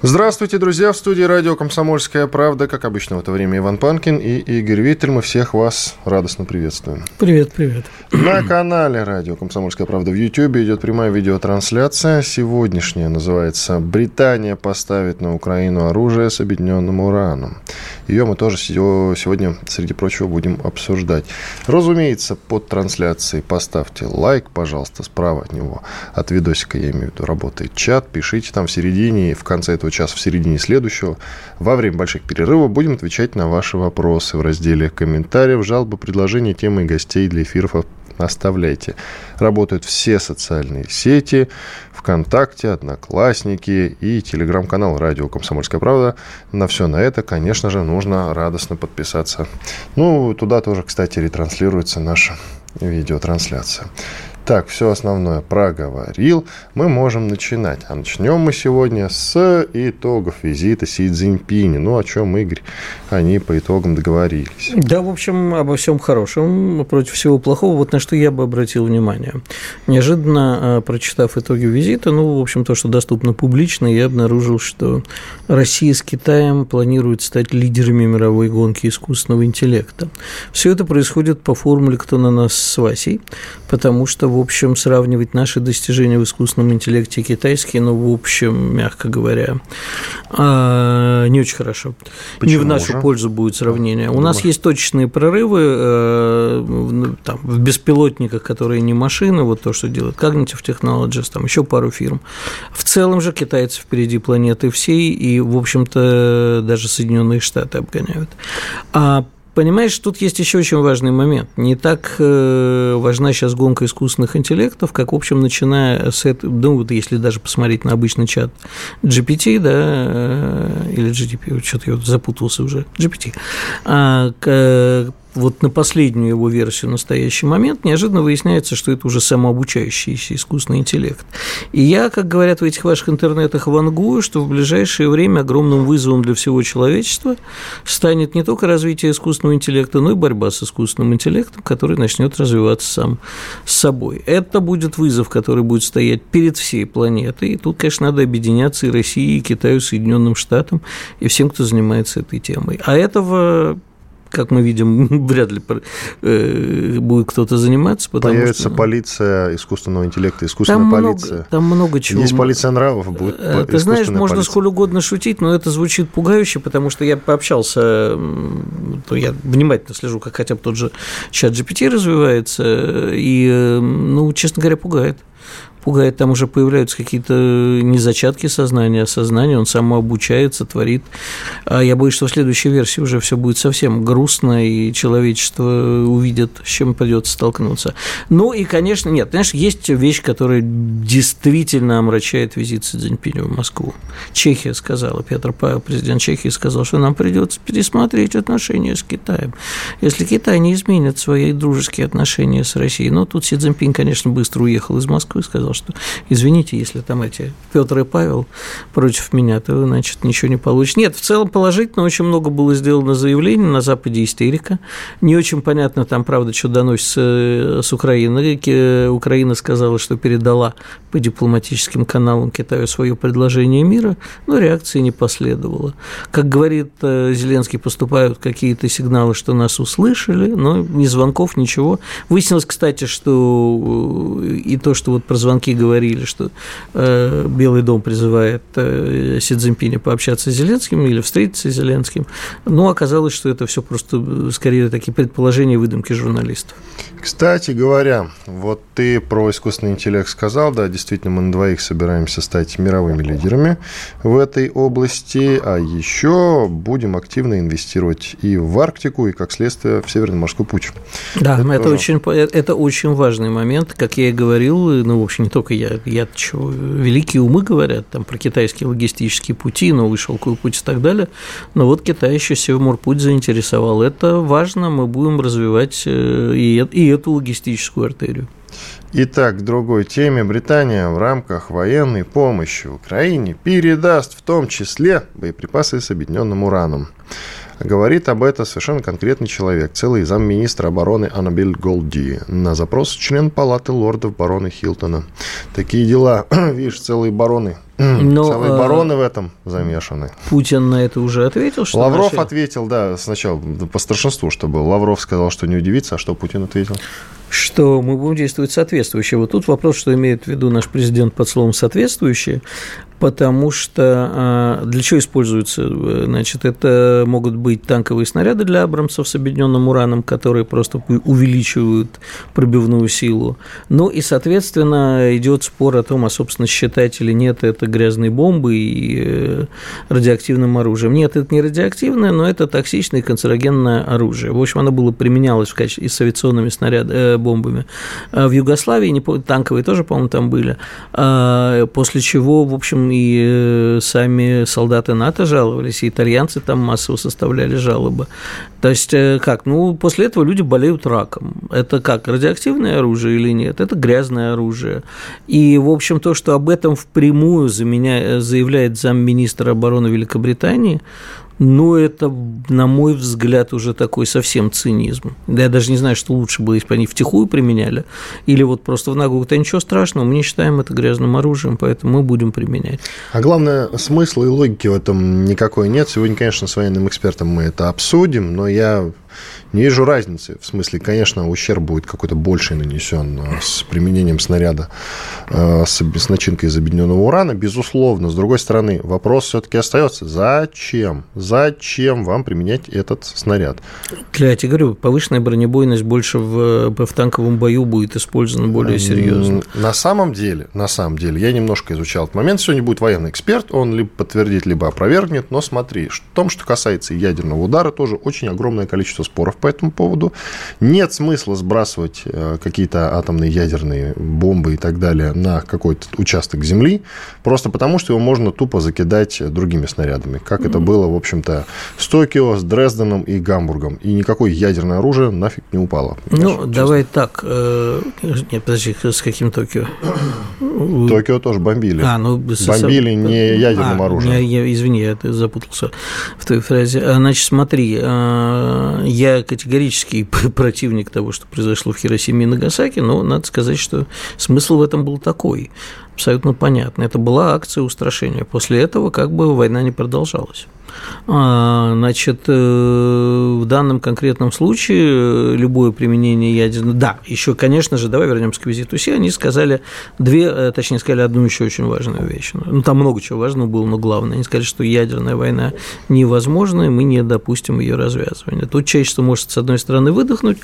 Здравствуйте, друзья! В студии радио «Комсомольская правда». Как обычно в это время Иван Панкин и Игорь Виттель. Мы всех вас радостно приветствуем. Привет, привет. На канале радио «Комсомольская правда» в YouTube идет прямая видеотрансляция. Сегодняшняя называется «Британия поставит на Украину оружие с объединенным ураном». Ее мы тоже сегодня, среди прочего, будем обсуждать. Разумеется, под трансляцией поставьте лайк, пожалуйста, справа от него, от видосика, я имею в виду, работает чат. Пишите там в середине и в конце этого часа, в середине следующего. Во время больших перерывов будем отвечать на ваши вопросы в разделе комментариев, жалобы, предложения, темы и гостей для эфиров оставляйте. Работают все социальные сети, ВКонтакте, Одноклассники и телеграм-канал «Радио Комсомольская правда». На все на это, конечно же, нужно радостно подписаться. Ну, туда тоже, кстати, ретранслируется наша видеотрансляция. Так, все основное проговорил. Мы можем начинать. А начнем мы сегодня с итогов визита Си Цзиньпиня. Ну, о чем, Игорь, они по итогам договорились. Да, в общем, обо всем хорошем, против всего плохого. Вот на что я бы обратил внимание. Неожиданно, а, прочитав итоги визита, ну, в общем, то, что доступно публично, я обнаружил, что Россия с Китаем планирует стать лидерами мировой гонки искусственного интеллекта. Все это происходит по формуле «Кто на нас с Васей», потому что в общем, сравнивать наши достижения в искусственном интеллекте и китайские, ну, в общем, мягко говоря, а, не очень хорошо. Почему не в нашу же? пользу будет сравнение. У нас есть точечные прорывы э, там, в беспилотниках, которые не машины, вот то, что делает Cognitive Technologies, там еще пару фирм. В целом же китайцы впереди планеты всей, и, в общем-то, даже Соединенные Штаты обгоняют. А Понимаешь, тут есть еще очень важный момент. Не так э, важна сейчас гонка искусственных интеллектов, как, в общем, начиная с этого, ну, вот если даже посмотреть на обычный чат GPT, да, э, или GDP, что-то я запутался уже, GPT, а, вот на последнюю его версию в настоящий момент неожиданно выясняется, что это уже самообучающийся искусственный интеллект. И я, как говорят в этих ваших интернетах, вангую, что в ближайшее время огромным вызовом для всего человечества станет не только развитие искусственного интеллекта, но и борьба с искусственным интеллектом, который начнет развиваться сам с собой. Это будет вызов, который будет стоять перед всей планетой. И тут, конечно, надо объединяться и России, и Китаю, и Соединенным Штатам, и всем, кто занимается этой темой. А этого как мы видим, вряд ли э, будет кто-то заниматься. Появится что... полиция искусственного интеллекта, искусственная там полиция. Много, там много чего. Есть полиция нравов, будет э, Ты знаешь, можно полиция. сколь угодно шутить, но это звучит пугающе, потому что я пообщался, то я внимательно слежу, как хотя бы тот же чат GPT развивается, и, э, ну, честно говоря, пугает пугает, там уже появляются какие-то не зачатки сознания, а сознание, он самообучается, творит. А я боюсь, что в следующей версии уже все будет совсем грустно, и человечество увидит, с чем придется столкнуться. Ну и, конечно, нет, знаешь, есть вещь, которая действительно омрачает визит Си Цзиньпиня в Москву. Чехия сказала, Петр Павел, президент Чехии, сказал, что нам придется пересмотреть отношения с Китаем. Если Китай не изменит свои дружеские отношения с Россией, ну, тут Си Цзиньпинь, конечно, быстро уехал из Москвы, сказал, сказал, что извините, если там эти Петр и Павел против меня, то, значит, ничего не получится. Нет, в целом положительно очень много было сделано заявлений, на Западе истерика. Не очень понятно там, правда, что доносится э, с Украины. Украина сказала, что передала по дипломатическим каналам Китаю свое предложение мира, но реакции не последовало. Как говорит э, Зеленский, поступают какие-то сигналы, что нас услышали, но ни звонков, ничего. Выяснилось, кстати, что э, и то, что вот прозвонили звонки говорили, что э, Белый дом призывает э, Си Цзиньпиня пообщаться с Зеленским или встретиться с Зеленским, но оказалось, что это все просто э, скорее такие предположения выдумки журналистов. Кстати говоря, вот ты про искусственный интеллект сказал, да, действительно, мы на двоих собираемся стать мировыми лидерами в этой области, а еще будем активно инвестировать и в Арктику, и, как следствие, в Северный морской путь. Да, это, это, очень, это очень важный момент, как я и говорил, ну, в общем, не только я, я чего, великие умы говорят там про китайские логистические пути, новый шелковый путь и так далее, но вот Китай еще Севморпуть заинтересовал. Это важно, мы будем развивать э, и, и эту логистическую артерию. Итак, к другой теме. Британия в рамках военной помощи Украине передаст в том числе боеприпасы с объединенным ураном. Говорит об этом совершенно конкретный человек, целый замминистра обороны Аннабель Голди, на запрос член палаты лордов барона Хилтона. Такие дела, видишь, целые бароны но, Целые а, бароны в этом замешаны. Путин на это уже ответил? Что Лавров наши... ответил, да, сначала по старшинству, что был. Лавров сказал, что не удивится, а что Путин ответил? Что мы будем действовать соответствующе. Вот тут вопрос, что имеет в виду наш президент под словом «соответствующее» потому что а, для чего используются? Значит, это могут быть танковые снаряды для Абрамсов с объединенным ураном, которые просто увеличивают пробивную силу. Ну и, соответственно, идет спор о том, а, собственно, считать или нет это грязной бомбой и э, радиоактивным оружием. Нет, это не радиоактивное, но это токсичное и канцерогенное оружие. В общем, оно было применялось в качестве с авиационными снаряд, э, бомбами. А в Югославии, не танковые тоже, по-моему, там были, а, после чего, в общем, и э, сами солдаты НАТО жаловались, и итальянцы там массово составляли жалобы. То есть э, как? Ну, после этого люди болеют раком. Это как, радиоактивное оружие или нет? Это грязное оружие. И, в общем, то, что об этом впрямую заявляет замминистра обороны Великобритании, ну, это, на мой взгляд, уже такой совсем цинизм. Да я даже не знаю, что лучше было, если бы они втихую применяли, или вот просто в наглую. Да ничего страшного, мы не считаем это грязным оружием, поэтому мы будем применять. А главное, смысла и логики в этом никакой нет. Сегодня, конечно, с военным экспертом мы это обсудим, но я не вижу разницы. В смысле, конечно, ущерб будет какой-то больший нанесен э, с применением снаряда э, с начинкой из объединенного урана, безусловно. С другой стороны, вопрос все-таки остается. Зачем? Зачем вам применять этот снаряд? Я тебе говорю, повышенная бронебойность больше в, в танковом бою будет использована более серьезно. На самом деле, на самом деле, я немножко изучал этот момент. Сегодня будет военный эксперт, он либо подтвердит, либо опровергнет. Но смотри, в том, что касается ядерного удара, тоже очень огромное количество споров по этому поводу. Нет смысла сбрасывать э, какие-то атомные ядерные бомбы и так далее на какой-то участок Земли, просто потому что его можно тупо закидать другими снарядами, как это было, в общем-то, с Токио, с Дрезденом и Гамбургом. И никакое ядерное оружие нафиг не упало. Ну, честно. давай так. Э, нет, подожди, с каким Токио? Токио тоже бомбили. А, ну, бомбили не ядерным а, оружием. Я, извини, я запутался в той фразе. А, значит, смотри, э, я категорический противник того, что произошло в Хиросиме и Нагасаки, но надо сказать, что смысл в этом был такой, абсолютно понятный. Это была акция устрашения. После этого как бы война не продолжалась. А, значит, э, в данном конкретном случае любое применение ядерного... Да, еще, конечно же, давай вернемся к визиту Си, они сказали две, э, точнее, сказали одну еще очень важную вещь. Ну, там много чего важного было, но главное, они сказали, что ядерная война невозможна, и мы не допустим ее развязывания. Тут человечество может, с одной стороны, выдохнуть,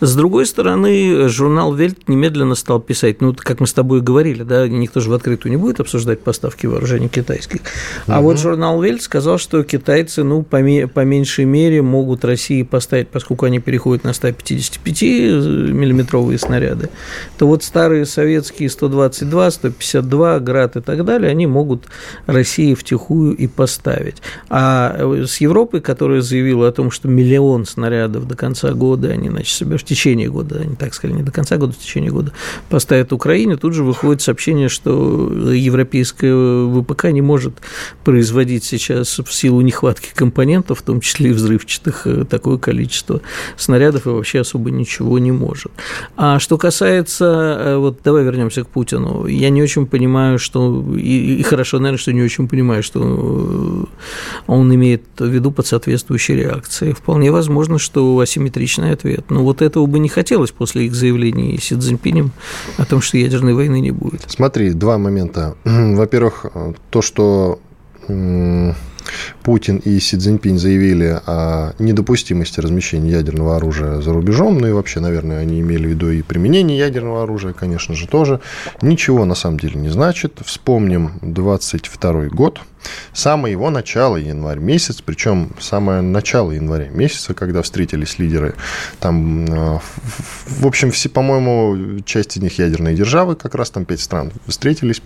с другой стороны, журнал Вельт немедленно стал писать, ну, как мы с тобой говорили, да, никто же в открытую не будет обсуждать поставки вооружений китайских, а угу. вот журнал Вельт сказал, что китайцы, ну, по, по меньшей мере, могут России поставить, поскольку они переходят на 155-миллиметровые снаряды, то вот старые советские 122, 152, Град и так далее, они могут России втихую и поставить. А э, с Европой, которая заявила о том, что миллион снарядов до конца года, они, значит, в течение года, они так сказали, не до конца года, в течение года поставят Украине, тут же выходит сообщение, что европейская ВПК не может производить сейчас в силу силу нехватки компонентов, в том числе и взрывчатых, э, такое количество снарядов и вообще особо ничего не может. А что касается, э, вот давай вернемся к Путину, я не очень понимаю, что, и, и хорошо, наверное, что не очень понимаю, что э, он имеет в виду под соответствующей реакцией. Вполне возможно, что асимметричный ответ. Но вот этого бы не хотелось после их заявлений Си Цзиньпинем о том, что ядерной войны не будет. Смотри, два момента. Во-первых, то, что Путин и Си Цзиньпинь заявили о недопустимости размещения ядерного оружия за рубежом, ну и вообще, наверное, они имели в виду и применение ядерного оружия, конечно же, тоже. Ничего на самом деле не значит. Вспомним 22 год, Самое его начало, январь месяц, причем самое начало января месяца, когда встретились лидеры, там, э, в общем, все, по-моему, часть из них ядерные державы, как раз там пять стран встретились,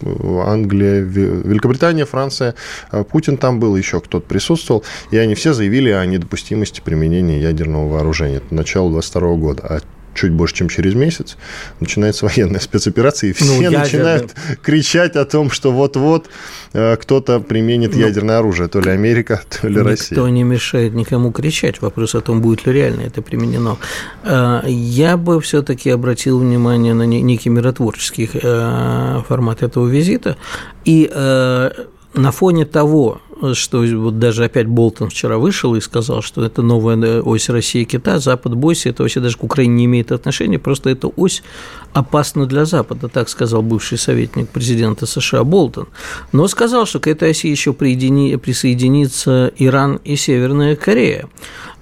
Англия, Великобритания, Франция, э, Путин там был, еще кто-то присутствовал, и они все заявили о недопустимости применения ядерного вооружения. Это начало 22 года. А чуть больше, чем через месяц, начинается военная спецоперация, и все ну, начинают кричать о том, что вот-вот э, кто-то применит ну, ядерное оружие, то ли Америка, то ли никто Россия. Никто не мешает никому кричать. Вопрос о том, будет ли реально это применено. Э, я бы все-таки обратил внимание на некий миротворческий э, формат этого визита. И на фоне того, что вот даже опять Болтон вчера вышел и сказал, что это новая ось России и Китая, Запад бойся, это вообще даже к Украине не имеет отношения, просто эта ось опасна для Запада, так сказал бывший советник президента США Болтон. Но сказал, что к этой оси еще присоединится Иран и Северная Корея.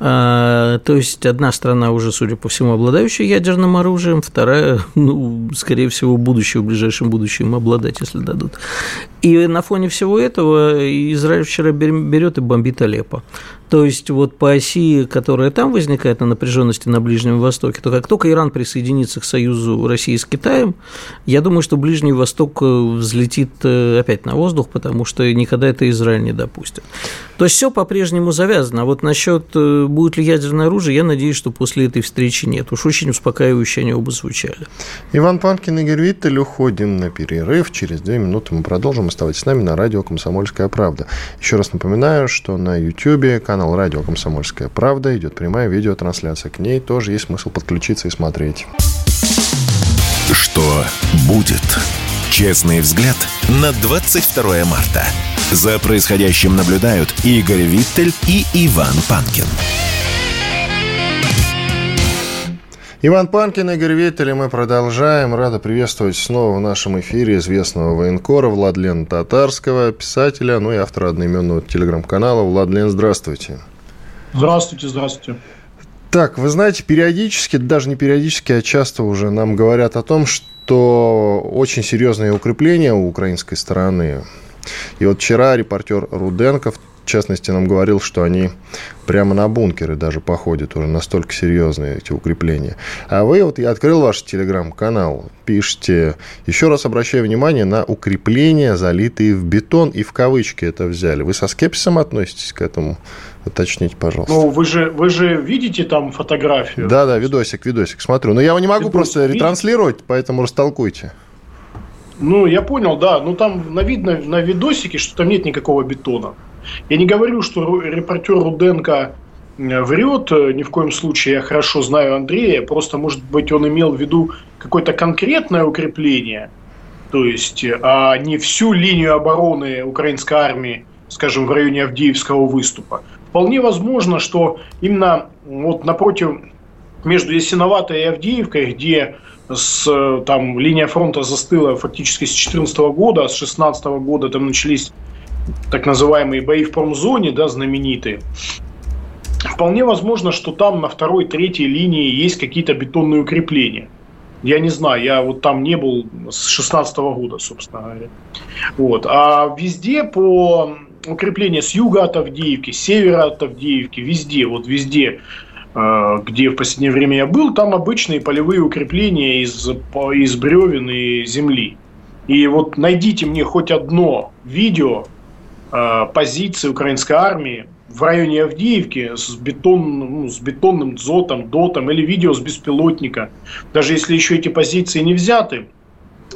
А, то есть одна страна уже, судя по всему, обладающая ядерным оружием, вторая, ну, скорее всего, будущее, в ближайшем будущем обладать, если дадут. И на фоне всего этого Израиль вчера берет и бомбит Алеппо. То есть вот по оси, которая там возникает на напряженности на Ближнем Востоке, то как только Иран присоединится к союзу России с Китаем, я думаю, что Ближний Восток э, взлетит э, опять на воздух, потому что никогда это Израиль не допустит. То есть все по-прежнему завязано. А вот насчет э, будет ли ядерное оружие, я надеюсь, что после этой встречи нет. Уж очень успокаивающе они оба звучали. Иван Панкин, Игорь Виттель. Уходим на перерыв. Через две минуты мы продолжим. Оставайтесь с нами на радио «Комсомольская правда». Еще раз напоминаю, что на YouTube канал радио «Комсомольская правда» идет прямая видеотрансляция. К ней тоже есть смысл подключиться и смотреть. Что будет? Честный взгляд на 22 марта. За происходящим наблюдают Игорь Виттель и Иван Панкин. Иван Панкин, Игорь Виттель, и мы продолжаем. Рада приветствовать снова в нашем эфире известного военкора Владлена Татарского, писателя, ну и автора одноименного телеграм-канала. Владлен, здравствуйте. Здравствуйте, здравствуйте. Так, вы знаете, периодически, даже не периодически, а часто уже нам говорят о том, что очень серьезные укрепления у украинской стороны и вот вчера репортер Руденков, частности, нам говорил, что они прямо на бункеры даже походят уже, настолько серьезные эти укрепления. А вы, вот я открыл ваш телеграм-канал, пишите, еще раз обращаю внимание на укрепления, залитые в бетон, и в кавычки это взяли. Вы со скепсисом относитесь к этому? Уточните, пожалуйста. Ну, вы же, вы же видите там фотографию? Да, да, видосик, видосик, смотрю. Но я его не могу Видос, просто ретранслировать, поэтому растолкуйте. Ну, я понял, да. Ну, там на видно на видосике, что там нет никакого бетона. Я не говорю, что репортер Руденко э, врет, э, ни в коем случае. Я хорошо знаю Андрея. Просто, может быть, он имел в виду какое-то конкретное укрепление, то есть, э, а не всю линию обороны украинской армии, скажем, в районе Авдеевского выступа. Вполне возможно, что именно вот напротив между Ясиноватой и Авдеевкой, где с, там, линия фронта застыла фактически с 2014 года, а с 2016 года там начались так называемые бои в промзоне, да, знаменитые. Вполне возможно, что там на второй, третьей линии есть какие-то бетонные укрепления. Я не знаю, я вот там не был с 16 года, собственно говоря. Вот. А везде по укреплению с юга от Авдеевки, с севера от Авдеевки, везде, вот везде Э, где в последнее время я был, там обычные полевые укрепления из, из бревен и земли. И вот найдите мне хоть одно видео позиции украинской армии в районе Авдеевки с, бетон, ну, с бетонным дзотом, дотом или видео с беспилотника. Даже если еще эти позиции не взяты,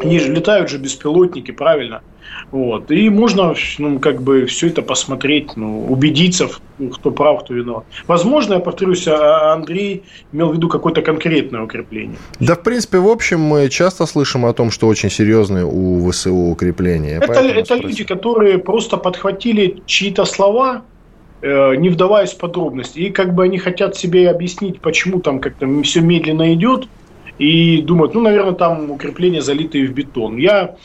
они же летают же беспилотники, правильно? Вот. И можно ну, как бы все это посмотреть, ну, убедиться, кто прав, кто виноват. Возможно, я повторюсь, а, Андрей имел в виду какое-то конкретное укрепление. Да, в принципе, в общем, мы часто слышим о том, что очень серьезные у ВСУ укрепления. Это, это люди, которые просто подхватили чьи-то слова, э, не вдаваясь в подробности. И как бы они хотят себе объяснить, почему там как-то все медленно идет, и думают, ну, наверное, там укрепления залитые в бетон. Я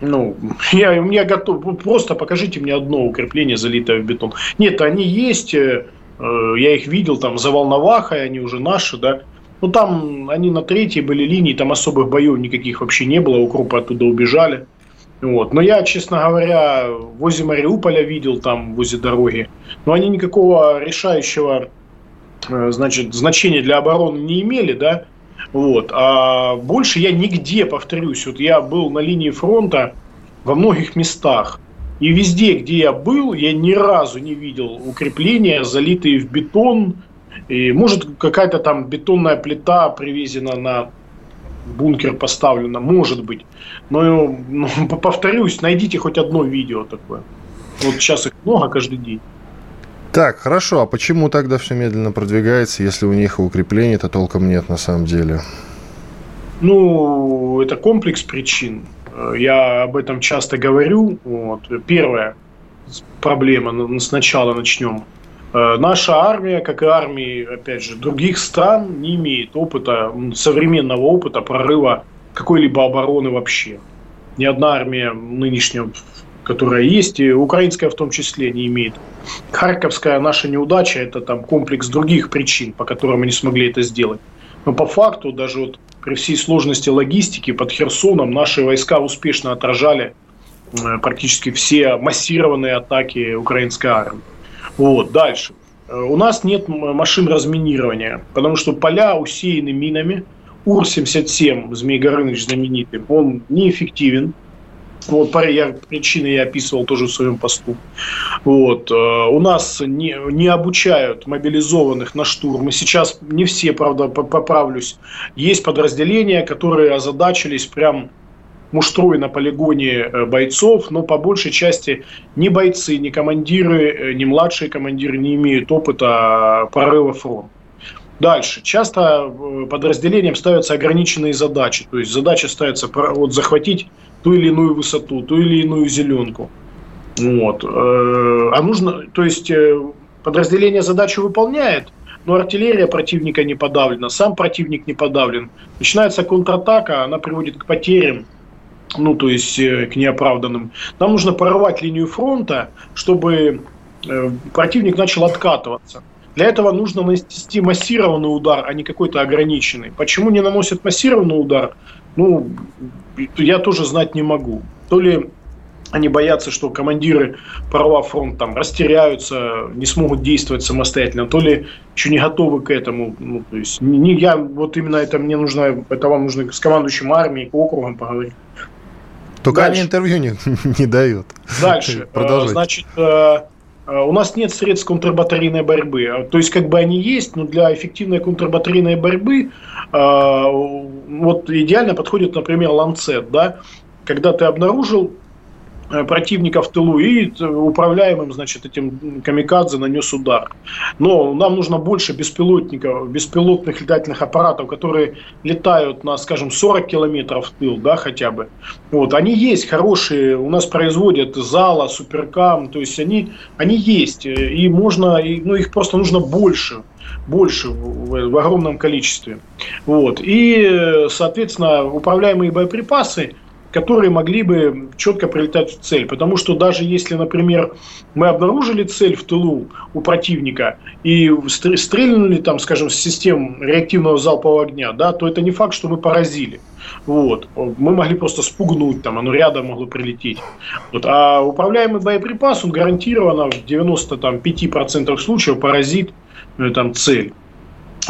Ну, я, я готов. Просто покажите мне одно укрепление, залитое в бетон. Нет, они есть. Э, я их видел там за Волновахой, они уже наши, да. Ну, там они на третьей были линии, там особых боев никаких вообще не было, укропы оттуда убежали. Вот. Но я, честно говоря, возле Мариуполя видел, там, возле дороги. Но они никакого решающего э, значит, значения для обороны не имели, да. Вот. А больше я нигде, повторюсь, вот я был на линии фронта во многих местах. И везде, где я был, я ни разу не видел укрепления, залитые в бетон. И может какая-то там бетонная плита привезена на бункер поставлена, может быть. Но, ну, повторюсь, найдите хоть одно видео такое. Вот сейчас их много каждый день. Так, хорошо. А почему тогда все медленно продвигается, если у них укреплений-то толком нет на самом деле? Ну, это комплекс причин. Я об этом часто говорю. Вот. Первая проблема, сначала начнем. Э, наша армия, как и армии, опять же, других стран, не имеет опыта, современного опыта прорыва какой-либо обороны вообще. Ни одна армия нынешняя которая есть, и украинская в том числе не имеет. Харьковская наша неудача – это там комплекс других причин, по которым мы не смогли это сделать. Но по факту, даже вот при всей сложности логистики под Херсоном наши войска успешно отражали э, практически все массированные атаки украинской армии. Вот, дальше. Э, у нас нет машин разминирования, потому что поля усеяны минами. УР-77, Змей Горыныч знаменитый, он неэффективен. Вот я, причины я описывал тоже в своем посту. Вот. Э, у нас не, не обучают мобилизованных на штурм. И сейчас не все, правда, поправлюсь. Есть подразделения, которые озадачились прям муштрой на полигоне э, бойцов, но по большей части ни бойцы, ни командиры, э, ни младшие командиры не имеют опыта прорыва фронта. Дальше. Часто подразделениям ставятся ограниченные задачи. То есть задача ставится вот, захватить ту или иную высоту, ту или иную зеленку. Вот. Э, а нужно, то есть э, подразделение задачу выполняет, но артиллерия противника не подавлена, сам противник не подавлен. Начинается контратака, она приводит к потерям, ну, то есть э, к неоправданным. Нам нужно прорвать линию фронта, чтобы противник начал откатываться. Для этого нужно нанести массированный удар, а не какой-то ограниченный. Почему не наносят массированный удар? Ну, я тоже знать не могу. То ли они боятся, что командиры, прорвав фронт, там, растеряются, не смогут действовать самостоятельно, то ли еще не готовы к этому. Ну, то есть, не, я, вот именно это мне нужно, это вам нужно с командующим армией, округом поговорить. Только Дальше. они интервью не, не дают. Дальше. Продолжайте. Значит, э, э, у нас нет средств контрбатарейной борьбы. То есть, как бы они есть, но для эффективной контрбатарейной борьбы а, вот идеально подходит, например, ланцет, да, когда ты обнаружил противника в тылу и управляемым, значит, этим камикадзе нанес удар. Но нам нужно больше беспилотников, беспилотных летательных аппаратов, которые летают на, скажем, 40 километров в тыл, да, хотя бы. Вот, они есть хорошие, у нас производят Зала, Суперкам, то есть они, они есть, и можно, и, ну, их просто нужно больше больше в, в огромном количестве. Вот. И, соответственно, управляемые боеприпасы, которые могли бы четко прилетать в цель. Потому что даже если, например, мы обнаружили цель в тылу у противника и стрельнули там, скажем, с систем реактивного залпового огня, да, то это не факт, что мы поразили. Вот. Мы могли просто спугнуть, там, оно рядом могло прилететь. Вот. А управляемый боеприпас, он гарантированно в 95% случаев поразит ну, там цель.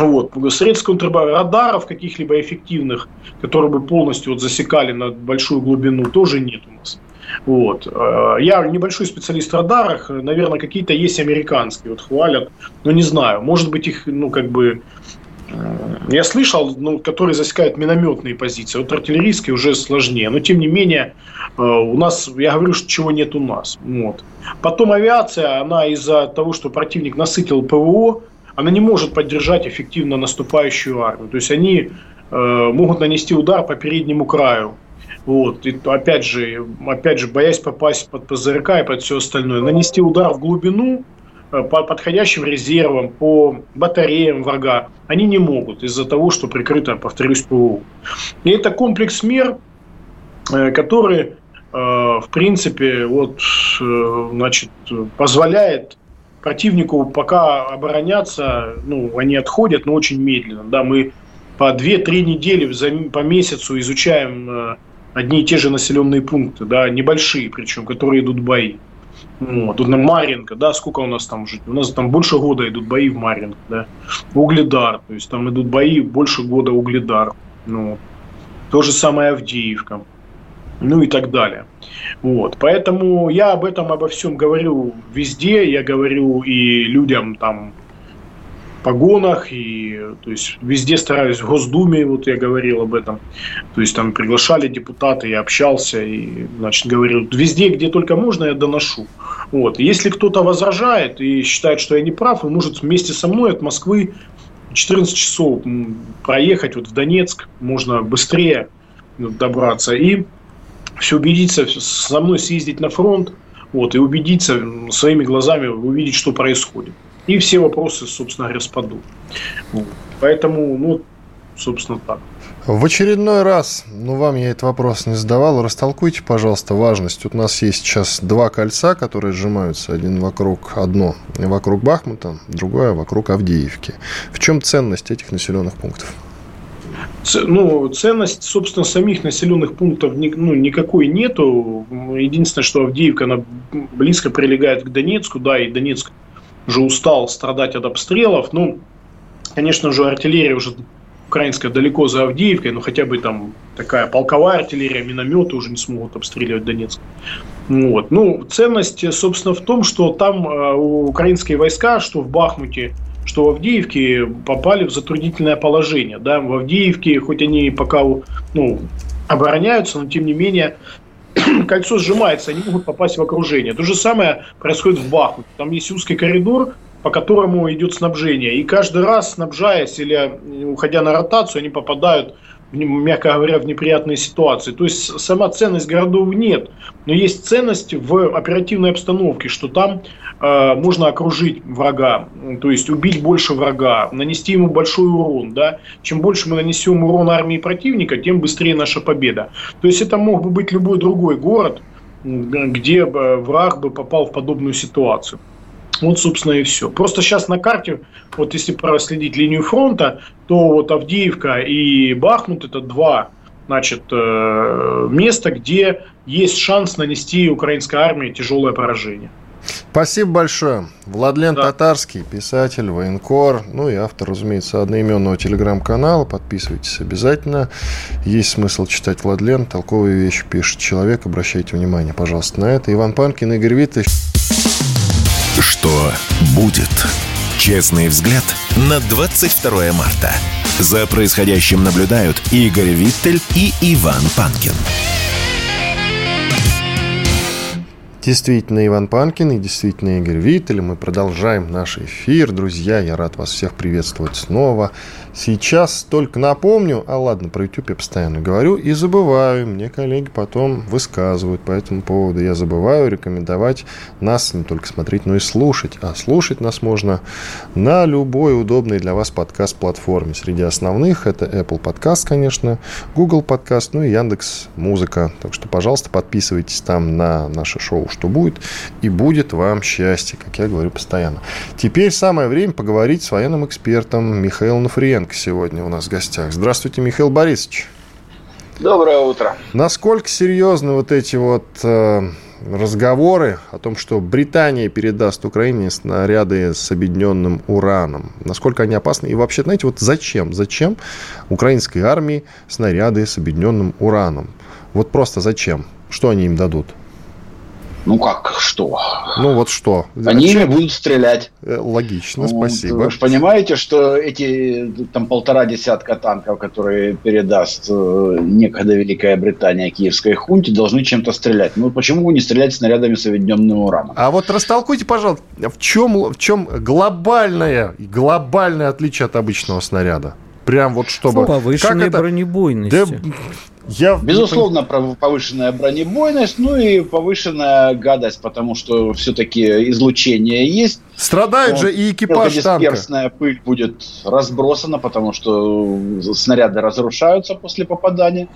Вот. Средств контррадаров каких-либо эффективных, которые бы полностью вот засекали на большую глубину, тоже нет у нас. Вот. Э, я небольшой специалист в радарах, наверное, какие-то есть американские, вот хвалят, но не знаю, может быть их, ну, как бы, э, я слышал, ну, которые засекают минометные позиции, вот артиллерийские уже сложнее, но тем не менее э, у нас, я говорю, что чего нет у нас. Вот. Потом авиация, она из-за того, что противник насытил ПВО, она не может поддержать эффективно наступающую армию. То есть они э, могут нанести удар по переднему краю. Вот. И опять же, опять же, боясь попасть под ПЗРК и под все остальное, нанести удар в глубину э, по подходящим резервам, по батареям врага, они не могут из-за того, что прикрыто, повторюсь, ПВО. И это комплекс мер, э, который в принципе, вот, значит, позволяет противнику пока обороняться, ну, они отходят, но очень медленно. Да, мы по 2-3 недели за, по месяцу изучаем одни и те же населенные пункты, да, небольшие причем, которые идут бои. Вот. Тут на Маринка, да, сколько у нас там жить? У нас там больше года идут бои в Маринке, да. Угледар, то есть там идут бои больше года Угледар. Ну, то же самое Авдеевка. Ну и так далее. Вот. Поэтому я об этом, обо всем говорю везде. Я говорю и людям там погонах, и то есть везде стараюсь в Госдуме, вот я говорил об этом, то есть там приглашали депутаты, я общался, и, значит, говорил, везде, где только можно, я доношу. Вот. Если кто-то возражает и считает, что я не прав, он может вместе со мной от Москвы 14 часов проехать вот в Донецк, можно быстрее добраться, и все убедиться, со мной съездить на фронт, вот, и убедиться своими глазами, увидеть, что происходит и все вопросы, собственно говоря. Поэтому, ну, собственно, так. В очередной раз, ну, вам я этот вопрос не задавал, растолкуйте, пожалуйста, важность. Вот у нас есть сейчас два кольца, которые сжимаются. Один вокруг, одно вокруг Бахмута, другое вокруг Авдеевки. В чем ценность этих населенных пунктов? Ну, ценность, собственно, самих населенных пунктов ну, никакой нету. Единственное, что Авдеевка, она близко прилегает к Донецку, да, и Донецк уже устал страдать от обстрелов. Ну, конечно же, артиллерия уже украинская далеко за Авдеевкой, но хотя бы там такая полковая артиллерия, минометы уже не смогут обстреливать Донецк. Вот. Ну, ценность, собственно, в том, что там э, украинские войска, что в Бахмуте, что в Авдеевке, попали в затруднительное положение. Да? В Авдеевке, хоть они пока ну, обороняются, но тем не менее кольцо сжимается, они могут попасть в окружение. То же самое происходит в Бахмуте. Там есть узкий коридор, по которому идет снабжение. И каждый раз, снабжаясь или уходя на ротацию, они попадают мягко говоря, в неприятные ситуации. То есть сама ценность городов нет, но есть ценность в оперативной обстановке, что там э, можно окружить врага, то есть убить больше врага, нанести ему большой урон. Да? Чем больше мы нанесем урон армии противника, тем быстрее наша победа. То есть это мог бы быть любой другой город, где враг бы попал в подобную ситуацию. Вот, собственно, и все. Просто сейчас на карте, вот если проследить линию фронта, то вот Авдеевка и Бахмут – это два значит, э, места, где есть шанс нанести украинской армии тяжелое поражение. Спасибо большое. Владлен да. Татарский, писатель, военкор, ну и автор, разумеется, одноименного телеграм-канала. Подписывайтесь обязательно. Есть смысл читать Владлен. Толковые вещи пишет человек. Обращайте внимание, пожалуйста, на это. Иван Панкин, Игорь Виттович. Что будет? Честный взгляд на 22 марта. За происходящим наблюдают Игорь Виттель и Иван Панкин. Действительно, Иван Панкин и действительно Игорь Виттель. Мы продолжаем наш эфир. Друзья, я рад вас всех приветствовать снова. Сейчас только напомню, а ладно, про YouTube я постоянно говорю и забываю. Мне коллеги потом высказывают по этому поводу. Я забываю рекомендовать нас не только смотреть, но и слушать. А слушать нас можно на любой удобной для вас подкаст-платформе. Среди основных это Apple Podcast, конечно, Google Podcast, ну и Яндекс Музыка. Так что, пожалуйста, подписывайтесь там на наше шоу «Что будет?» и будет вам счастье, как я говорю постоянно. Теперь самое время поговорить с военным экспертом Михаилом Нафриенко Кириенко сегодня у нас в гостях. Здравствуйте, Михаил Борисович. Доброе утро. Насколько серьезны вот эти вот э, разговоры о том, что Британия передаст Украине снаряды с объединенным ураном? Насколько они опасны? И вообще, знаете, вот зачем? Зачем украинской армии снаряды с объединенным ураном? Вот просто зачем? Что они им дадут? Ну как, что? Ну вот что? Они ими будут стрелять. Э, логично, ну, спасибо. Вы же понимаете, что эти там полтора десятка танков, которые передаст э, некогда Великая Британия Киевской хунте, должны чем-то стрелять. Ну почему вы не стреляете снарядами с объединенным ураном? А вот растолкуйте, пожалуйста, в чем, в чем глобальное, глобальное отличие от обычного снаряда? Прям вот чтобы... Повышенной бронебойности. Да, Я Безусловно, повышенная бронебойность, ну и повышенная гадость, потому что все-таки излучение есть. Страдает же и экипаж танка. пыль будет разбросана, потому что снаряды разрушаются после попадания.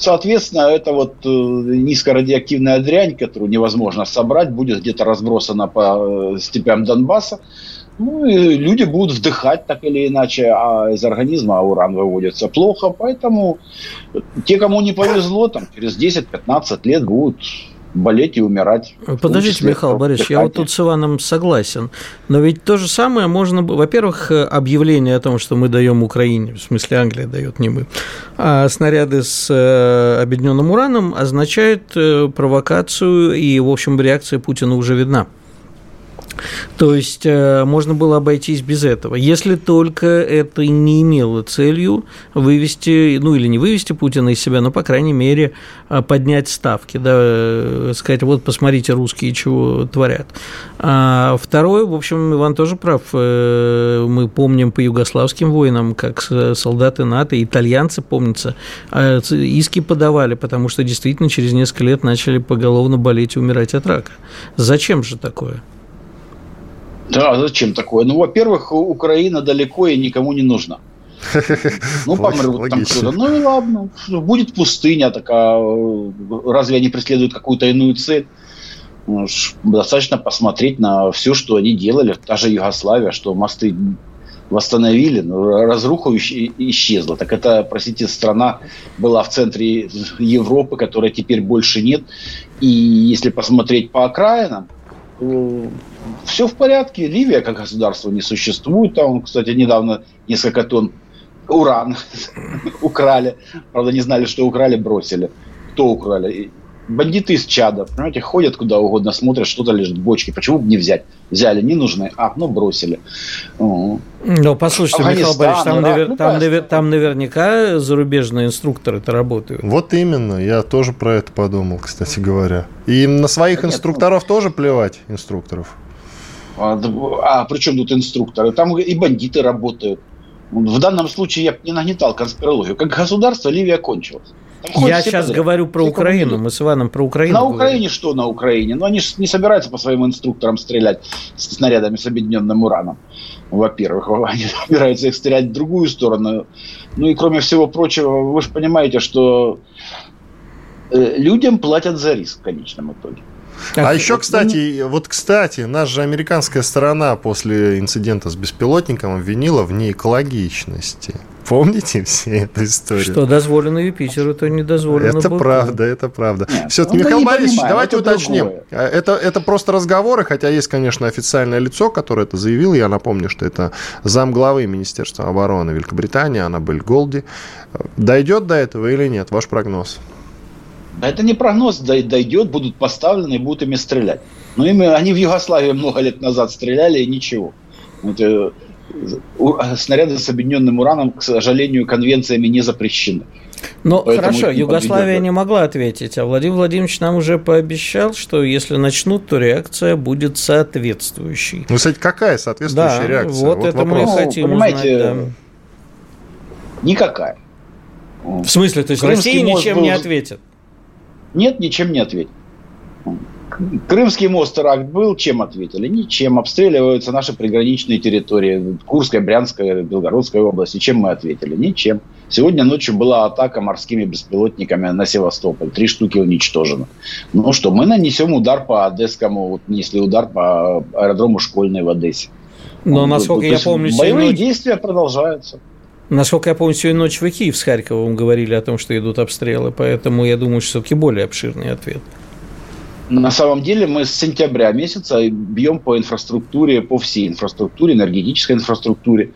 Соответственно, это вот э, низкорадиоактивная дрянь, которую невозможно собрать, будет где-то разбросана по э, степям Донбасса. Ну, и люди будут вдыхать так или иначе, а из организма уран выводится плохо, поэтому те, кому не повезло, там через 10-15 лет будут болеть и умирать. Подождите, Михаил Борисович, я вот тут с Иваном согласен. Но ведь то же самое можно... Во-первых, объявление о том, что мы даем Украине, в смысле Англия дает, не мы, а снаряды с э, объединенным ураном означает э, провокацию, и, в общем, реакция Путина уже видна. То есть э, можно было обойтись без этого, если только это не имело целью вывести, ну или не вывести Путина из себя, но, по крайней мере, э, поднять ставки, да, э, сказать, вот посмотрите, русские чего творят. А второе, в общем, Иван тоже прав, мы помним по югославским войнам, как солдаты НАТО, итальянцы, помнится, иски подавали, потому что действительно через несколько лет начали поголовно болеть и умирать от рака. Зачем же такое? Да, зачем такое? Ну, во-первых, Украина далеко и никому не нужна. Ну, помрут там кто-то. Ну и ладно. Будет пустыня такая. Разве они преследуют какую-то иную цель? Ну, достаточно посмотреть на все, что они делали. Та же Югославия, что мосты восстановили, но разруха исчезла. Так это, простите, страна была в центре Европы, которой теперь больше нет. И если посмотреть по окраинам, все в порядке. Ливия как государство не существует. Там, кстати, недавно несколько тонн уран украли. Правда, не знали, что украли, бросили. Кто украли? Бандиты из Чада, понимаете, ходят куда угодно, смотрят, что-то лежит в бочке. Почему бы не взять? Взяли, не нужны. А, ну, бросили. Ну, послушайте, Михаил Борисович, там, навер... ну, там, навер... там наверняка зарубежные инструкторы-то работают. Вот именно, я тоже про это подумал, кстати говоря. И на своих Нет, инструкторов ну... тоже плевать, инструкторов. А, а при чем тут инструкторы? Там и бандиты работают. В данном случае я не нагнетал конспирологию. Как государство Ливия кончилась. Я сейчас подряд. говорю про все Украину. Мы с Иваном про Украину. На говорим. Украине что на Украине? Ну, они же не собираются по своим инструкторам стрелять с снарядами с объединенным ураном. Во-первых, они собираются их стрелять в другую сторону. Ну и кроме всего прочего, вы же понимаете, что э, людям платят за риск в конечном итоге. А еще, кстати, вот, кстати, наша американская сторона после инцидента с беспилотником обвинила в неэкологичности. Помните все эту историю? Что дозволено Юпитеру, то не дозволено Это Богу. правда, это правда. Все-таки, ну, Михаил Борисович, давайте это уточним. Это, это просто разговоры, хотя есть, конечно, официальное лицо, которое это заявило. Я напомню, что это замглавы Министерства обороны Великобритании, Аннабель Голди. Дойдет до этого или нет? Ваш прогноз? Это не прогноз, дойдет, будут поставлены и будут ими стрелять. Но ими, они в Югославии много лет назад стреляли и ничего. Это, снаряды с объединенным ураном, к сожалению, конвенциями не запрещены. Ну, хорошо, Югославия не могла ответить, а Владимир Владимирович нам уже пообещал, что если начнут, то реакция будет соответствующей. Ну, кстати, какая соответствующая да, реакция? Вот, вот это вопрос. мы хотим понимаете, узнать, да. Никакая. В смысле, то есть Крымский Россия ничем был... не ответит? Нет, ничем не ответил. Крымский мост теракт был, чем ответили? Ничем. Обстреливаются наши приграничные территории. Курская, Брянская, Белгородская области. Чем мы ответили? Ничем. Сегодня ночью была атака морскими беспилотниками на Севастополь. Три штуки уничтожено. Ну что, мы нанесем удар по Одесскому, вот несли удар по аэродрому Школьной в Одессе. Но, насколько я помню, боевые ночь... действия продолжаются. Насколько я помню, сегодня ночью вы Киев с Харьковом говорили о том, что идут обстрелы, поэтому я думаю, что все-таки более обширный ответ. На самом деле мы с сентября месяца бьем по инфраструктуре, по всей инфраструктуре, энергетической инфраструктуре.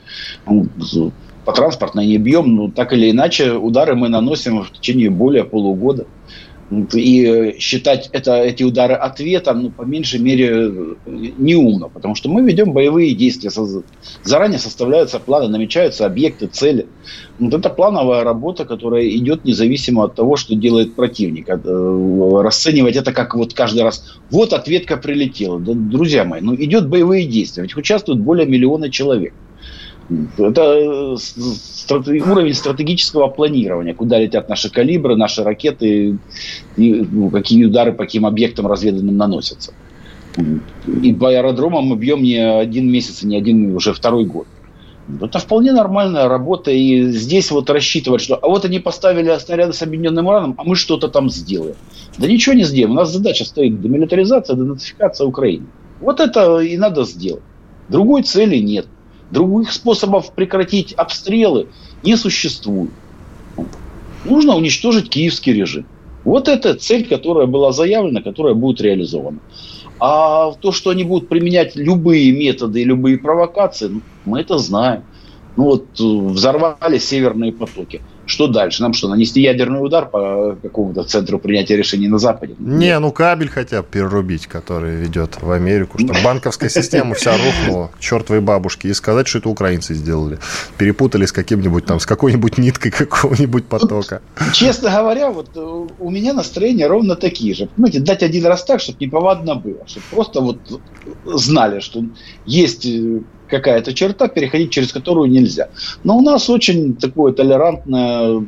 По транспортной не бьем, но так или иначе удары мы наносим в течение более полугода. И считать это, эти удары ответом, ну, по меньшей мере, неумно, потому что мы ведем боевые действия. Заранее составляются планы, намечаются объекты, цели. Вот это плановая работа, которая идет независимо от того, что делает противник. Э, расценивать это как вот каждый раз, вот ответка прилетела. Друзья мои, ну идет боевые действия, ведь участвуют более миллиона человек. Это уровень стратегического планирования, куда летят наши калибры, наши ракеты, и ну, какие удары по каким объектам разведанным наносятся. И по аэродромам мы бьем не один месяц, не один уже второй год. Это вполне нормальная работа. И здесь вот рассчитывать, что а вот они поставили снаряды с объединенным ураном, а мы что-то там сделаем. Да ничего не сделаем. У нас задача стоит демилитаризация, денацификация Украины. Вот это и надо сделать. Другой цели нет. Других способов прекратить обстрелы не существует. Нужно уничтожить киевский режим. Вот это цель, которая была заявлена, которая будет реализована. А то, что они будут применять любые методы и любые провокации, ну, мы это знаем. Ну вот э, взорвали северные потоки. Что дальше? Нам что, нанести ядерный удар по какому-то центру принятия решений на Западе? Не, ну кабель хотя бы перерубить, который ведет в Америку, чтобы банковская система вся рухнула, чертовой бабушки, и сказать, что это украинцы сделали. Перепутали с каким-нибудь там, с какой-нибудь ниткой какого-нибудь потока. Честно говоря, вот э, у меня настроение ровно такие же. Понимаете, дать один раз так, чтобы неповадно было, чтобы просто вот знали, что есть э, какая-то черта, переходить через которую нельзя. Но у нас очень такое толерантное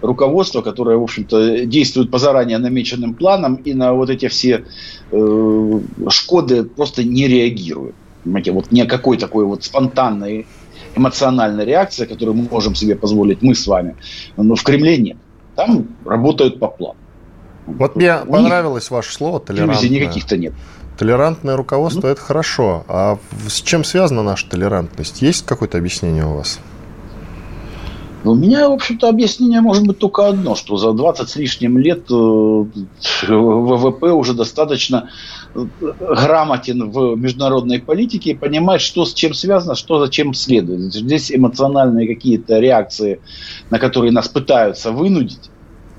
руководство, которое, в общем-то, действует по заранее намеченным планам и на вот эти все э, шкоды просто не реагирует. Понимаете, вот ни какой такой вот спонтанной эмоциональной реакции, которую мы можем себе позволить мы с вами, но в Кремле нет. Там работают по плану. Вот мне У понравилось ваше слово толерантное. никаких-то нет. Толерантное руководство – это хорошо. А с чем связана наша толерантность? Есть какое-то объяснение у вас? Ну, у меня, в общем-то, объяснение может быть только одно, что за 20 с лишним лет э, ВВП уже достаточно э, грамотен в международной политике и понимает, что с чем связано, что зачем следует. Здесь эмоциональные какие-то реакции, на которые нас пытаются вынудить,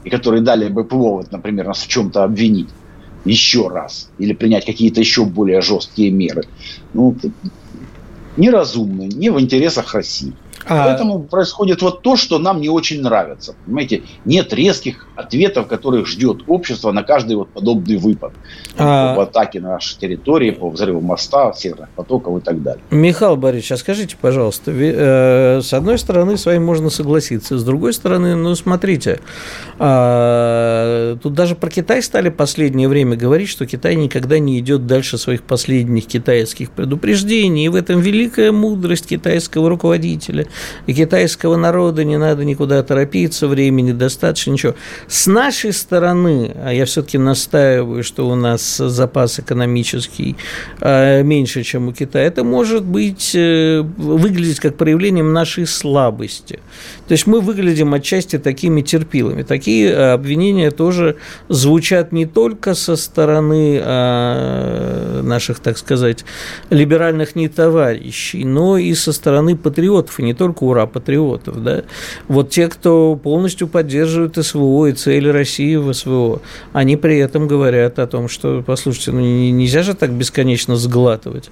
и которые дали бы повод, например, нас в чем-то обвинить, еще раз или принять какие-то еще более жесткие меры. Ну, неразумно, не в интересах России. А... Поэтому происходит вот то, что нам не очень нравится. Понимаете, нет резких ответов, которых ждет общество на каждый вот подобный выпад. А... По атаке на нашей территории, по взрыву моста, северных потоков и так далее. Михаил Борисович, а скажите, пожалуйста, э, с одной стороны, с вами можно согласиться, с другой стороны, ну, смотрите, а, тут даже про Китай стали последнее время говорить, что Китай никогда не идет дальше своих последних китайских предупреждений, и в этом великая мудрость китайского руководителя китайского народа, не надо никуда торопиться, времени достаточно, ничего. С нашей стороны, а я все-таки настаиваю, что у нас запас экономический а, меньше, чем у Китая, это может быть э, выглядеть как проявлением нашей слабости. То есть мы выглядим отчасти такими терпилами. Такие э, обвинения тоже звучат не только со стороны а, наших, так сказать, либеральных нетоварищей, но и со стороны патриотов, и не только ура патриотов. Да? Вот те, кто полностью поддерживает СВО и цели России в СВО, они при этом говорят о том, что, послушайте, ну нельзя же так бесконечно сглатывать.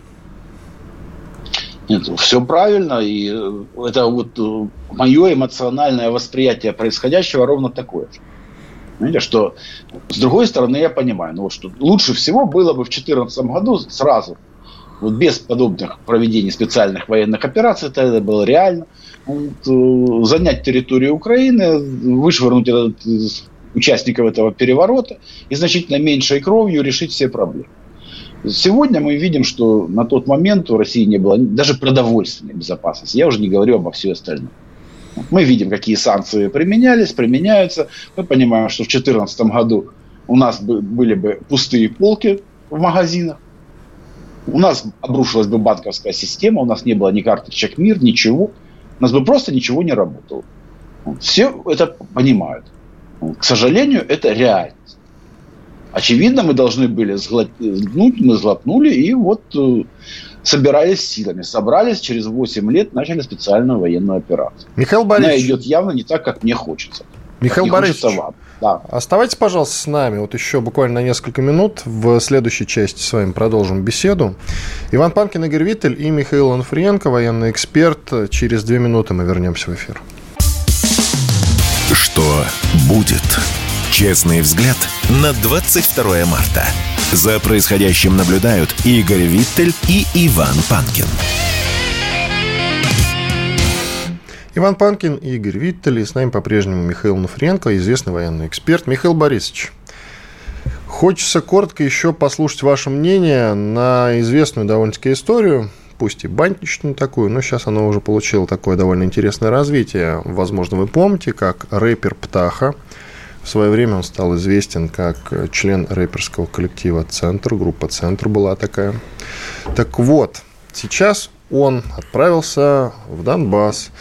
Нет, все правильно, и э, это вот э, мое эмоциональное восприятие происходящего ровно такое же. Понимаете, что с другой стороны я понимаю, ну, что лучше всего было бы в 2014 году сразу, вот без подобных проведений специальных военных операций, это было реально, вот, э, занять территорию Украины, вышвырнуть этот, участников этого переворота и значительно меньшей кровью решить все проблемы. Сегодня мы видим, что на тот момент у России не было даже продовольственной безопасности. Я уже не говорю обо всем остальном. Мы видим, какие санкции применялись, применяются. Мы понимаем, что в 2014 году у нас были бы пустые полки в магазинах. У нас обрушилась бы банковская система, у нас не было ни карточек МИР, ничего. У нас бы просто ничего не работало. Все это понимают. К сожалению, это реальность. Очевидно, мы должны были сглотнуть, мы сглотнули, и вот э, собирались силами. Собрались, через 8 лет начали специальную военную операцию. Михаил Борисович. Она идет явно не так, как мне хочется. Михаил Борисович, вам. Да. оставайтесь, пожалуйста, с нами. Вот еще буквально на несколько минут. В следующей части с вами продолжим беседу. Иван Панкин, Игорь Виттель и Михаил Анфриенко, военный эксперт. Через две минуты мы вернемся в эфир. Что будет? Честный взгляд на 22 марта. За происходящим наблюдают Игорь Виттель и Иван Панкин. Иван Панкин и Игорь Виттель. И с нами по-прежнему Михаил Нуфриенко, известный военный эксперт. Михаил Борисович, хочется коротко еще послушать ваше мнение на известную довольно-таки историю, пусть и бантичную такую, но сейчас она уже получила такое довольно интересное развитие. Возможно, вы помните, как рэпер Птаха в свое время он стал известен как член рэперского коллектива «Центр», группа «Центр» была такая. Так вот, сейчас он отправился в Донбасс,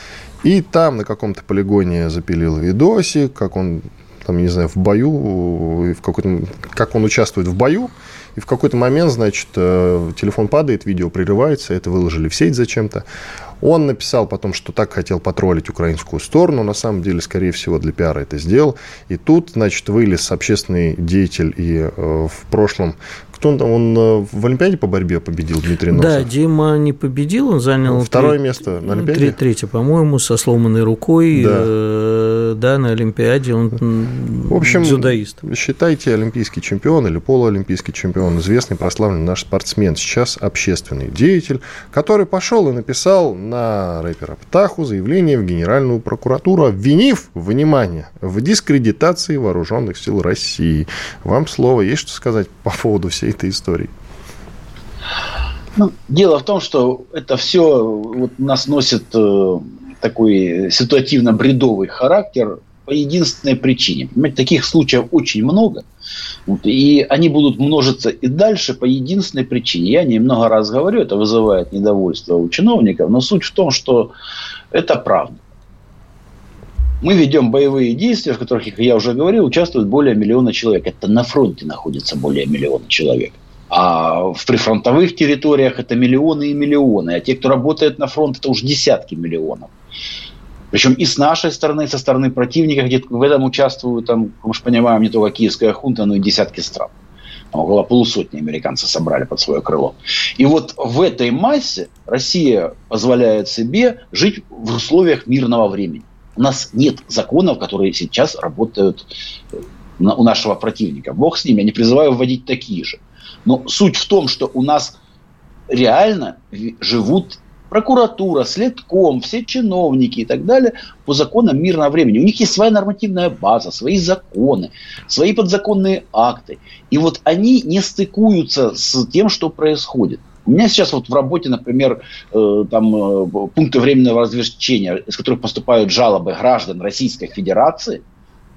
и там на каком-то полигоне запилил видосик, как он там, не знаю, в бою, в какой-то, как он участвует в бою, и в какой-то момент, значит, э, телефон падает, видео прерывается, это выложили в сеть зачем-то. Он написал потом, что так хотел потроллить украинскую сторону, на самом деле, скорее всего, для пиара это сделал. И тут, значит, вылез общественный деятель и э, в прошлом кто он, он э, в Олимпиаде по борьбе победил, Дмитрий Носов? Да, Дима не победил, он занял... Второе три, место на Олимпиаде? Три, третье, по-моему, со сломанной рукой. Да. Э, да, на Олимпиаде он в общем, дзюдоист. Считайте олимпийский чемпион или полуолимпийский чемпион, известный, прославленный наш спортсмен, сейчас общественный деятель, который пошел и написал на рэпера Птаху заявление в Генеральную прокуратуру, обвинив, внимание, в дискредитации вооруженных сил России. Вам слово, есть что сказать по поводу всей этой истории? Ну, дело в том, что это все вот нас носит э, такой ситуативно-бредовый характер по единственной причине. Понимаете, таких случаев очень много, вот, и они будут множиться и дальше по единственной причине. Я немного раз говорю, это вызывает недовольство у чиновников, но суть в том, что это правда. Мы ведем боевые действия, в которых, как я уже говорил, участвует более миллиона человек. Это на фронте находится более миллиона человек. А в прифронтовых территориях это миллионы и миллионы. А те, кто работает на фронт, это уже десятки миллионов. Причем и с нашей стороны, и со стороны противника, где в этом участвуют, там, мы же понимаем, не только киевская хунта, но и десятки стран. Там около полусотни американцев собрали под свое крыло. И вот в этой массе Россия позволяет себе жить в условиях мирного времени. У нас нет законов, которые сейчас работают э, у нашего противника. Бог с ними, я не призываю вводить такие же. Но суть в том, что у нас реально живут прокуратура, следком, все чиновники и так далее по законам мирного времени. У них есть своя нормативная база, свои законы, свои подзаконные акты. И вот они не стыкуются с тем, что происходит. У меня сейчас вот в работе, например, э, там э, пункты временного размещения, из которых поступают жалобы граждан Российской Федерации,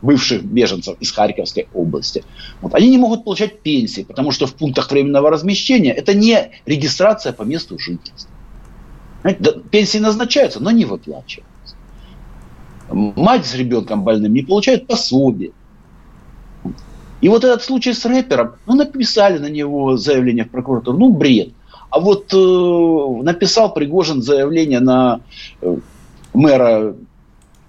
бывших беженцев из Харьковской области, вот, они не могут получать пенсии, потому что в пунктах временного размещения это не регистрация по месту жительства. Знаете, пенсии назначаются, но не выплачиваются. Мать с ребенком больным не получает пособие. И вот этот случай с рэпером, ну, написали на него заявление в прокуратуру, ну, бред. А вот э, написал Пригожин заявление на э, мэра,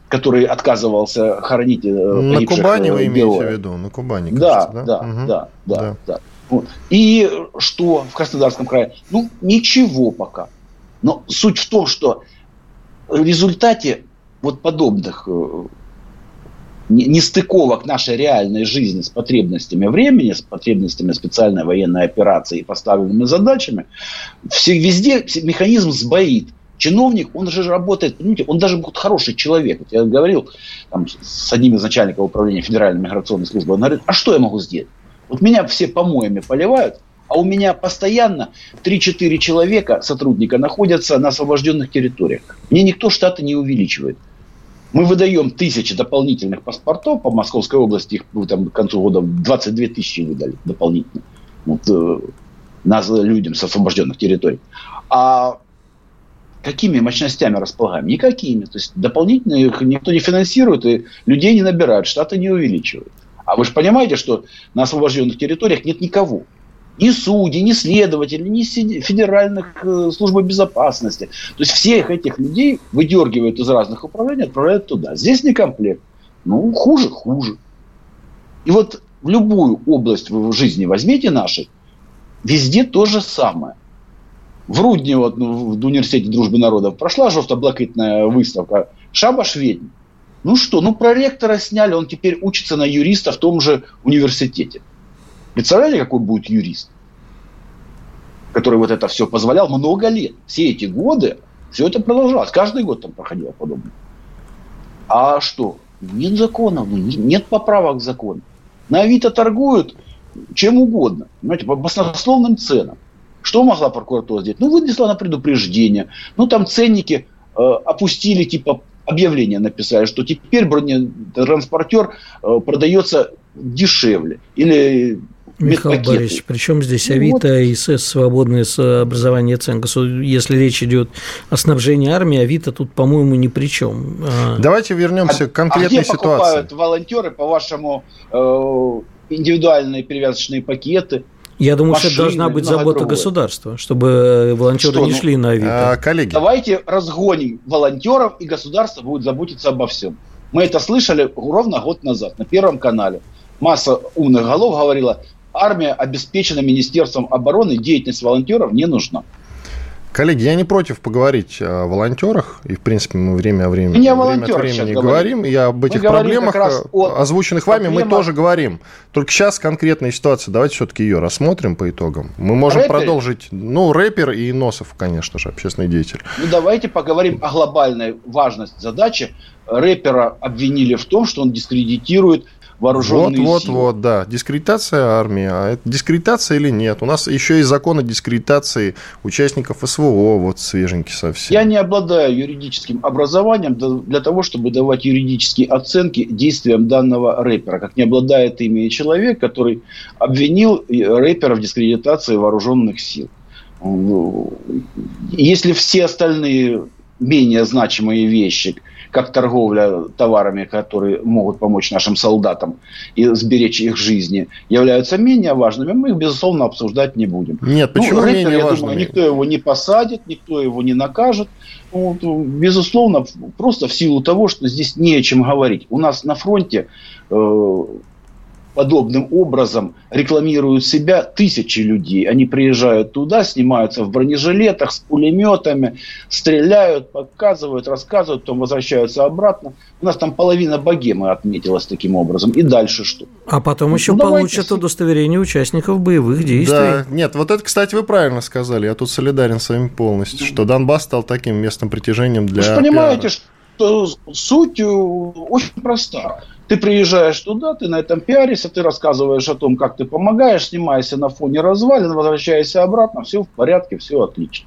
который отказывался хоронить э, На Кубани вы имеете в виду? На Кубани, кажется, да? Да, угу. да, да, да. да. Вот. И что в Краснодарском крае? Ну, ничего пока. Но суть в том, что в результате вот подобных э, нестыковок нашей реальной жизни с потребностями времени, с потребностями специальной военной операции и поставленными задачами, все, везде механизм сбоит. Чиновник, он же работает, понимаете, он даже будет хороший человек. Вот я говорил там, с одним из начальников управления Федеральной миграционной службы, он говорит, а что я могу сделать? Вот меня все помоями поливают, а у меня постоянно 3-4 человека, сотрудника, находятся на освобожденных территориях. Мне никто штаты не увеличивает. Мы выдаем тысячи дополнительных паспортов по Московской области, их там, к концу года 22 тысячи выдали дополнительно вот, э, нас, людям с освобожденных территорий. А какими мощностями располагаем? Никакими. То есть дополнительно их никто не финансирует, и людей не набирают, штаты не увеличивают. А вы же понимаете, что на освобожденных территориях нет никого ни судей, ни следователей, ни федеральных э, служб безопасности. То есть всех этих людей выдергивают из разных управлений, отправляют туда. Здесь не комплект. Ну, хуже, хуже. И вот в любую область в жизни возьмите нашей, везде то же самое. В Рудне, вот, ну, в университете дружбы народов, прошла жовто-блакитная выставка «Шабаш ведьм». Ну что, ну проректора сняли, он теперь учится на юриста в том же университете. Представляете, какой будет юрист, который вот это все позволял много лет. Все эти годы все это продолжалось. Каждый год там проходило подобное. А что? Нет законов, ну, нет поправок к закону. На Авито торгуют чем угодно, понимаете, по баснословным ценам. Что могла прокуратура сделать? Ну, вынесла на предупреждение. Ну, там ценники э, опустили, типа объявление написали, что теперь бронетранспортер э, продается дешевле. Или Михаил Борисович, причем здесь ну Авито вот. и СС свободные с образования цен? Если речь идет о снабжении армии, Авито тут, по-моему, ни при чем. А Давайте вернемся а, к конкретной а где ситуации. покупают волонтеры, по-вашему, э, индивидуальные перевязочные пакеты? Я думаю, машины, что это должна быть забота другое. государства, чтобы волонтеры что, не ну, шли на Авито. А, коллеги. Давайте разгоним волонтеров, и государство будет заботиться обо всем. Мы это слышали ровно год назад на Первом канале. Масса умных голов говорила, армия обеспечена Министерством обороны, деятельность волонтеров не нужна. Коллеги, я не против поговорить о волонтерах, и, в принципе, мы время, время, время от времени говорим, и об этих проблемах, о озвученных вами, мы тоже говорим. Только сейчас конкретная ситуация, давайте все-таки ее рассмотрим по итогам. Мы можем рэпер? продолжить, ну, рэпер и Носов, конечно же, общественный деятель. Ну, давайте поговорим о глобальной важности задачи. Рэпера обвинили в том, что он дискредитирует вооруженные вот, силы. Вот, вот, да. Дискредитация армии. А это дискредитация или нет? У нас еще есть закон о дискредитации участников СВО, вот свеженький совсем. Я не обладаю юридическим образованием для того, чтобы давать юридические оценки действиям данного рэпера, как не обладает ими человек, который обвинил рэпера в дискредитации вооруженных сил. Если все остальные менее значимые вещи – как торговля товарами, которые могут помочь нашим солдатам и сберечь их жизни, являются менее важными, мы их, безусловно, обсуждать не будем. Нет, ну, почему ну, менее я важными? Думаю, никто его не посадит, никто его не накажет. Вот, безусловно, просто в силу того, что здесь не о чем говорить. У нас на фронте э, подобным образом рекламируют себя тысячи людей. Они приезжают туда, снимаются в бронежилетах с пулеметами, стреляют, показывают, рассказывают, потом возвращаются обратно. У нас там половина богемы отметилась таким образом. И дальше что? А потом ну, еще ну, получат давайте... удостоверение участников боевых действий. Да, нет, вот это, кстати, вы правильно сказали. Я тут солидарен с вами полностью, что Донбасс стал таким местом притяжением для Вы же понимаете, пиара. что суть э, очень проста ты приезжаешь туда, ты на этом пиаришься, ты рассказываешь о том, как ты помогаешь, снимаешься на фоне развалин, возвращаешься обратно, все в порядке, все отлично.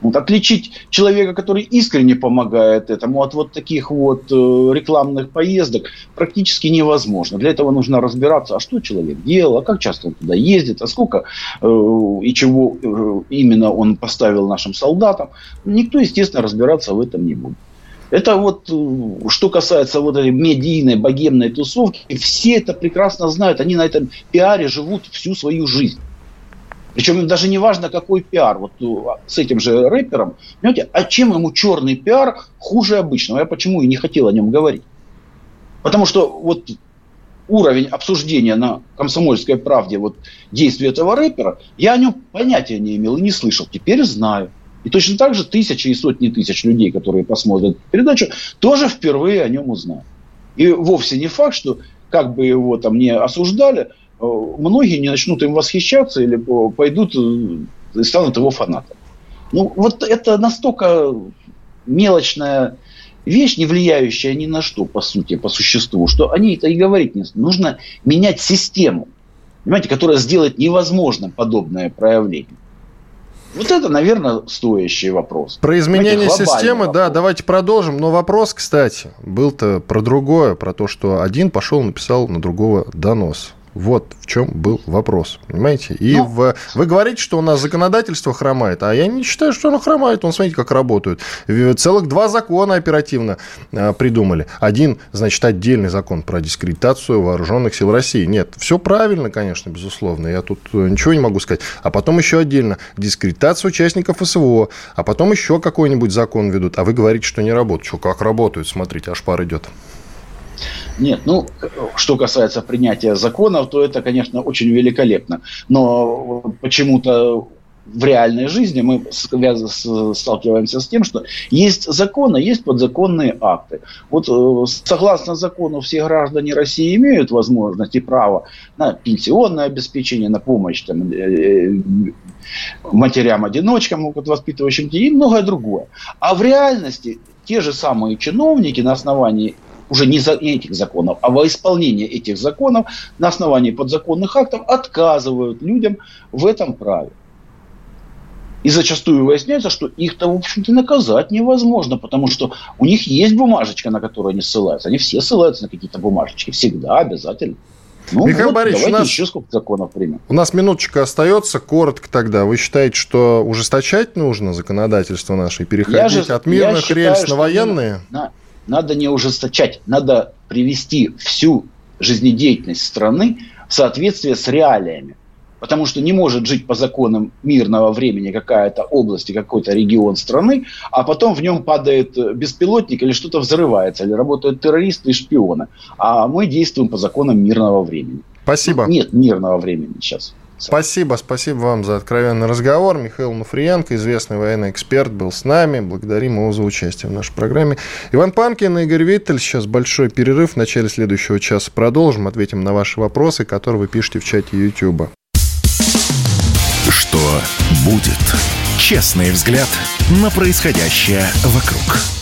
Вот, отличить человека, который искренне помогает этому, от вот таких вот э, рекламных поездок практически невозможно. Для этого нужно разбираться, а что человек делал, а как часто он туда ездит, а сколько э, и чего э, именно он поставил нашим солдатам. Никто, естественно, разбираться в этом не будет. Это вот, э, что касается вот этой медийной, богемной тусовки, все это прекрасно знают. Они на этом пиаре живут всю свою жизнь. Причем им даже не важно, какой пиар. Вот э, с этим же рэпером, понимаете, а чем ему черный пиар хуже обычного? Я почему и не хотел о нем говорить. Потому что вот уровень обсуждения на комсомольской правде вот действия этого рэпера, я о нем понятия не имел и не слышал. Теперь знаю. И точно так же тысячи и сотни тысяч людей, которые посмотрят передачу, тоже впервые о нем узнают. И вовсе не факт, что как бы его там не осуждали, э, многие не начнут им восхищаться или пойдут э, и станут его фанатами. Ну, вот это настолько мелочная вещь, не влияющая ни на что, по сути, по существу, что они это и говорить не Нужно менять систему, понимаете, которая сделает невозможным подобное проявление. Вот это, наверное, стоящий вопрос. Про изменение системы, вопрос. да, давайте продолжим. Но вопрос, кстати, был-то про другое, про то, что один пошел написал на другого донос. Вот в чем был вопрос, понимаете? И ну, в... вы говорите, что у нас законодательство хромает, а я не считаю, что оно хромает. Вон, смотрите, как работают. Целых два закона оперативно а, придумали. Один, значит, отдельный закон про дискредитацию вооруженных сил России. Нет, все правильно, конечно, безусловно. Я тут э, ничего не могу сказать. А потом еще отдельно дискредитация участников СВО. А потом еще какой-нибудь закон ведут. А вы говорите, что не работают. Что, как работают? Смотрите, аж пар идет. Нет, ну, что касается принятия законов, то это, конечно, очень великолепно. Но почему-то в реальной жизни мы сталкиваемся с тем, что есть законы, есть подзаконные акты. Вот э, согласно закону все граждане России имеют возможность и право на пенсионное обеспечение, на помощь там, э, э, матерям-одиночкам, воспитывающим детей и многое другое. А в реальности те же самые чиновники на основании уже не за этих законов, а во исполнение этих законов на основании подзаконных актов отказывают людям в этом праве. И зачастую выясняется, что их-то, в общем-то, наказать невозможно, потому что у них есть бумажечка, на которую они ссылаются. Они все ссылаются на какие-то бумажечки. Всегда, обязательно. Ну, Михаил вот, Борисович, у нас, еще сколько законов примем. У нас минуточка остается. Коротко тогда. Вы считаете, что ужесточать нужно законодательство наше и переходить же, от мирных рельс на военные? На, надо не ужесточать. Надо привести всю жизнедеятельность страны в соответствие с реалиями. Потому что не может жить по законам мирного времени какая-то область и какой-то регион страны, а потом в нем падает беспилотник или что-то взрывается, или работают террористы и шпионы. А мы действуем по законам мирного времени. Спасибо. Нет мирного времени сейчас. Спасибо, спасибо вам за откровенный разговор. Михаил Муфриенко, известный военный эксперт, был с нами. Благодарим его за участие в нашей программе. Иван Панкин и Игорь Виттель. Сейчас большой перерыв. В начале следующего часа продолжим. Ответим на ваши вопросы, которые вы пишете в чате YouTube. Что будет? Честный взгляд на происходящее вокруг.